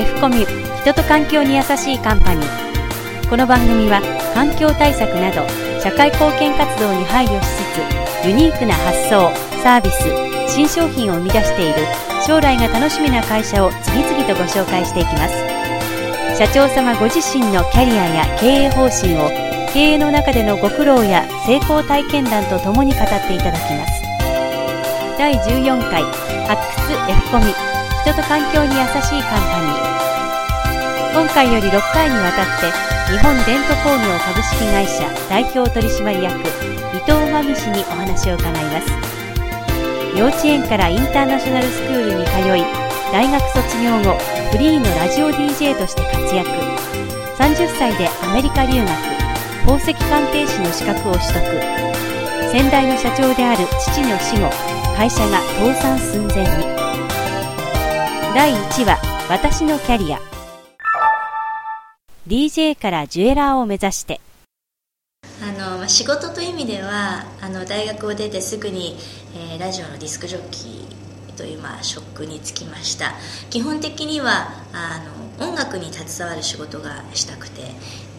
F コミュ人と環境に優しいカンパニー。この番組は環境対策など社会貢献活動に配慮しつつユニークな発想サービス新商品を生み出している将来が楽しみな会社を次々とご紹介していきます。社長様ご自身のキャリアや経営方針を経営の中でのご苦労や成功体験談とともに語っていただきます。第14回発掘 F コミ人と環境に優しいカンパニー。今回より6回にわたって日本伝統工業株式会社代表取締役伊藤真美氏にお話を伺います。幼稚園からインターナショナルスクールに通い大学卒業後フリーのラジオ DJ として活躍。30歳でアメリカ留学宝石鑑定士の資格を取得。先代の社長である父の死後会社が倒産寸前に。第1話私のキャリア。DJ からジュエラーを目指して。あの仕事という意味ではあの大学を出てすぐに、えー、ラジオのディスクジョッキーという、まあ、職に就きました。基本的にはあの音楽に携わる仕事がしたくて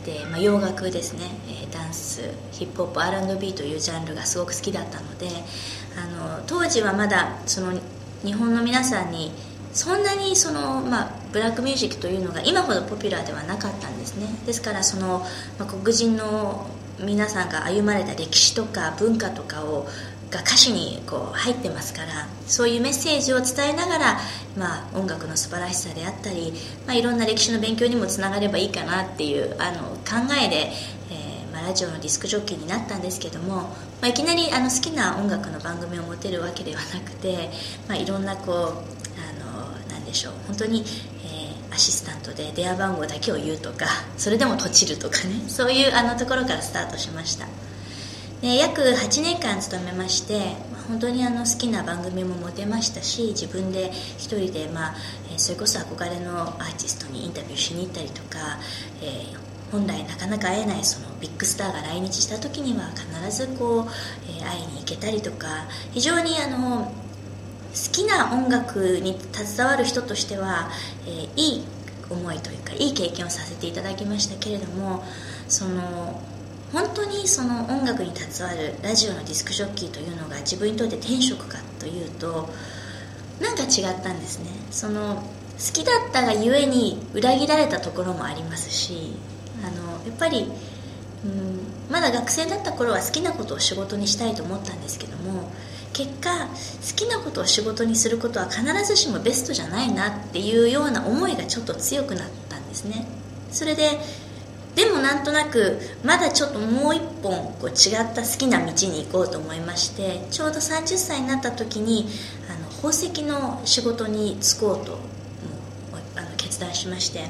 で、まあ、洋楽ですね、えー、ダンスヒップホップ R&B というジャンルがすごく好きだったのであの当時はまだその日本の皆さんにそんなにその、まあ、ブラックミュージックというのが今ほどポピュラーではなかったんですね。ですからその、まあ、黒人の皆さんが歩まれた歴史とか文化とかをが歌詞にこう入ってますからそういうメッセージを伝えながら、まあ、音楽の素晴らしさであったり、まあ、いろんな歴史の勉強にもつながればいいかなっていうあの考えで、えーまあ、ラジオのディスクジョッキーになったんですけども、まあ、いきなりあの好きな音楽の番組を持てるわけではなくて、まあ、いろんなこうでしょう。本当に、えー、アシスタントで電話番号だけを言うとかそれでもとちるとかね。そういうあのところからスタートしました。で約8年間勤めまして本当にあの好きな番組も持てましたし自分で一人で、まあ、それこそ憧れのアーティストにインタビューしに行ったりとか、えー、本来なかなか会えないそのビッグスターが来日した時には必ずこう、えー、会いに行けたりとか非常にあの好きな音楽に携わる人としては、えー、いい思いというかいい経験をさせていただきましたけれどもその本当にその音楽に携わるラジオのディスクジョッキーというのが自分にとって天職かというとなんか違ったんですね。その好きだったがゆえに裏切られたところもありますしあのやっぱり、うん、まだ学生だった頃は好きなことを仕事にしたいと思ったんですけども結果好きなことを仕事にすることは必ずしもベストじゃないなっていうような思いがちょっと強くなったんですね。それででもなんとなくまだちょっともう一本こう違った好きな道に行こうと思いましてちょうど30歳になった時にあの宝石の仕事に就こうと決断しまして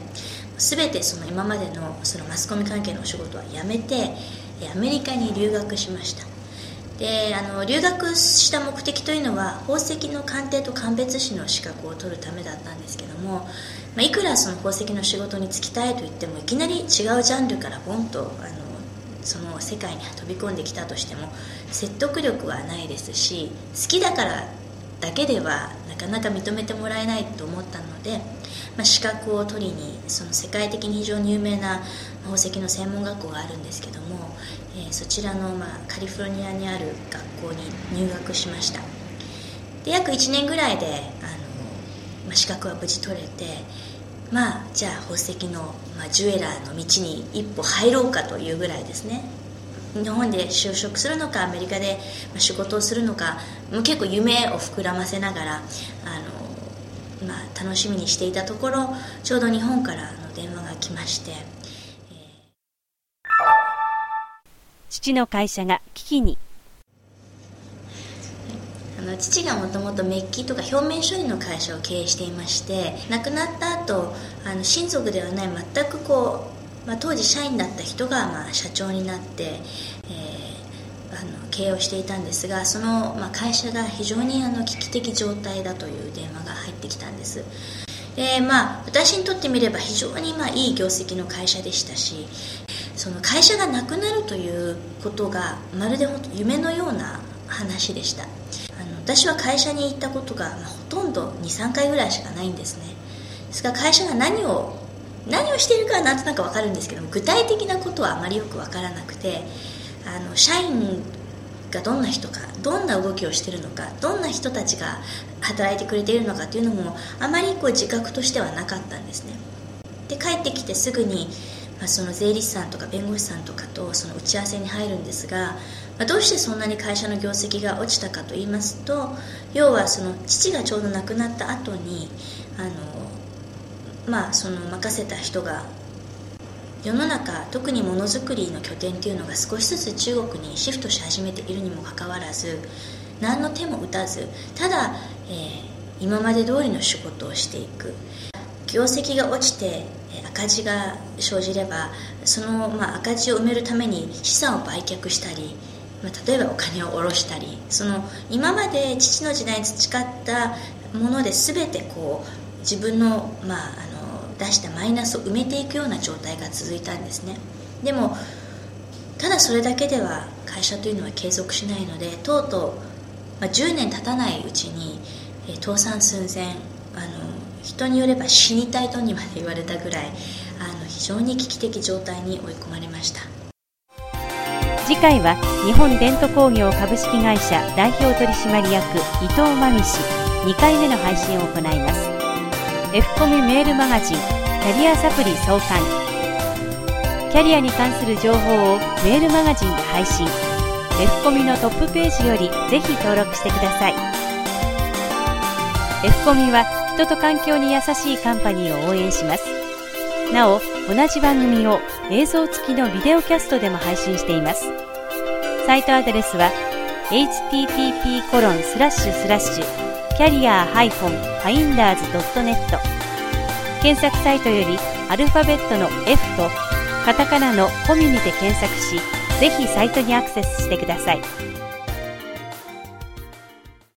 全てその今までのそのマスコミ関係のお仕事は辞めてアメリカに留学しました。であの留学した目的というのは宝石の鑑定と鑑別士の資格を取るためだったんですけども、まあ、いくらその宝石の仕事に就きたいと言ってもいきなり違うジャンルからボンとあのその世界に飛び込んできたとしても説得力はないですし好きだからだけではなかなか認めてもらえないと思ったので、まあ、資格を取りにその世界的に非常に有名な宝石の専門学校があるんですけども、えー、そちらの、まあ、カリフォルニアにある学校に入学しました。で約1年ぐらいであの、まあ、資格は無事取れてまあじゃあ宝石の、まあ、ジュエラーの道に一歩入ろうかというぐらいですね。日本で就職するのかアメリカで仕事をするのか結構夢を膨らませながらあの、まあ、楽しみにしていたところちょうど日本からの電話が来まして父の会社が危機に。あの父がもともとメッキとか表面処理の会社を経営していまして亡くなった後あの親族ではない全くこう、まあ、当時社員だった人がまあ社長になって、えー、あの経営をしていたんですがその、まあ、会社が非常にあの危機的状態だという電話が入ってきたんです。でまあ私にとってみれば非常にまあいい業績の会社でしたしその会社がなくなるということがまるで夢のような話でした。あの私は会社に行ったことが、まあ、ほとんど23回ぐらいしかないんですね。ですから会社が何を何をしているかはなんとなく分かるんですけども具体的なことはあまりよく分からなくてあの社員がどんな人かどんな動きをしているのかどんな人たちが働いてくれているのかというのもあまりこう自覚としてはなかったんですね。で帰ってきてすぐに、まあ、その税理士さんとか弁護士さんとかとその打ち合わせに入るんですが、まあ、どうしてそんなに会社の業績が落ちたかと言いますと要はその父がちょうど亡くなった後にあのまあその任せた人が世の中特にものづくりの拠点っていうのが少しずつ中国にシフトし始めているにもかかわらず何の手も打たずただ、えー、今まで通りの仕事をしていく。業績が落ちて赤字が生じればその、まあ、赤字を埋めるために資産を売却したり、まあ、例えばお金を下ろしたりその今まで父の時代に培ったもので全てこう自分の,、まあ、出したマイナスを埋めていくような状態が続いたんですね。でもただそれだけでは会社というのは継続しないのでとうとう、まあ、10年経たないうちに、え倒産寸前あの人によれば死にたいとにまで言われたぐらいあの非常に危機的状態に追い込まれました。次回は日本伝統工業株式会社代表取締役伊藤真美氏2回目の配信を行います。F コミメールマガジンキャリアサプリ創刊。キャリアに関する情報をメールマガジンで配信。F コミのトップページよりぜひ登録してください。F コミは人と環境に優しいカンパニーを応援します。なお同じ番組を映像付きのビデオキャストでも配信しています。サイトアドレスは http コロンスラッシュスラッシュキャリア -finders.net 検索サイトよりアルファベットの F とカタカナのコミュニで検索し、ぜひサイトにアクセスしてください。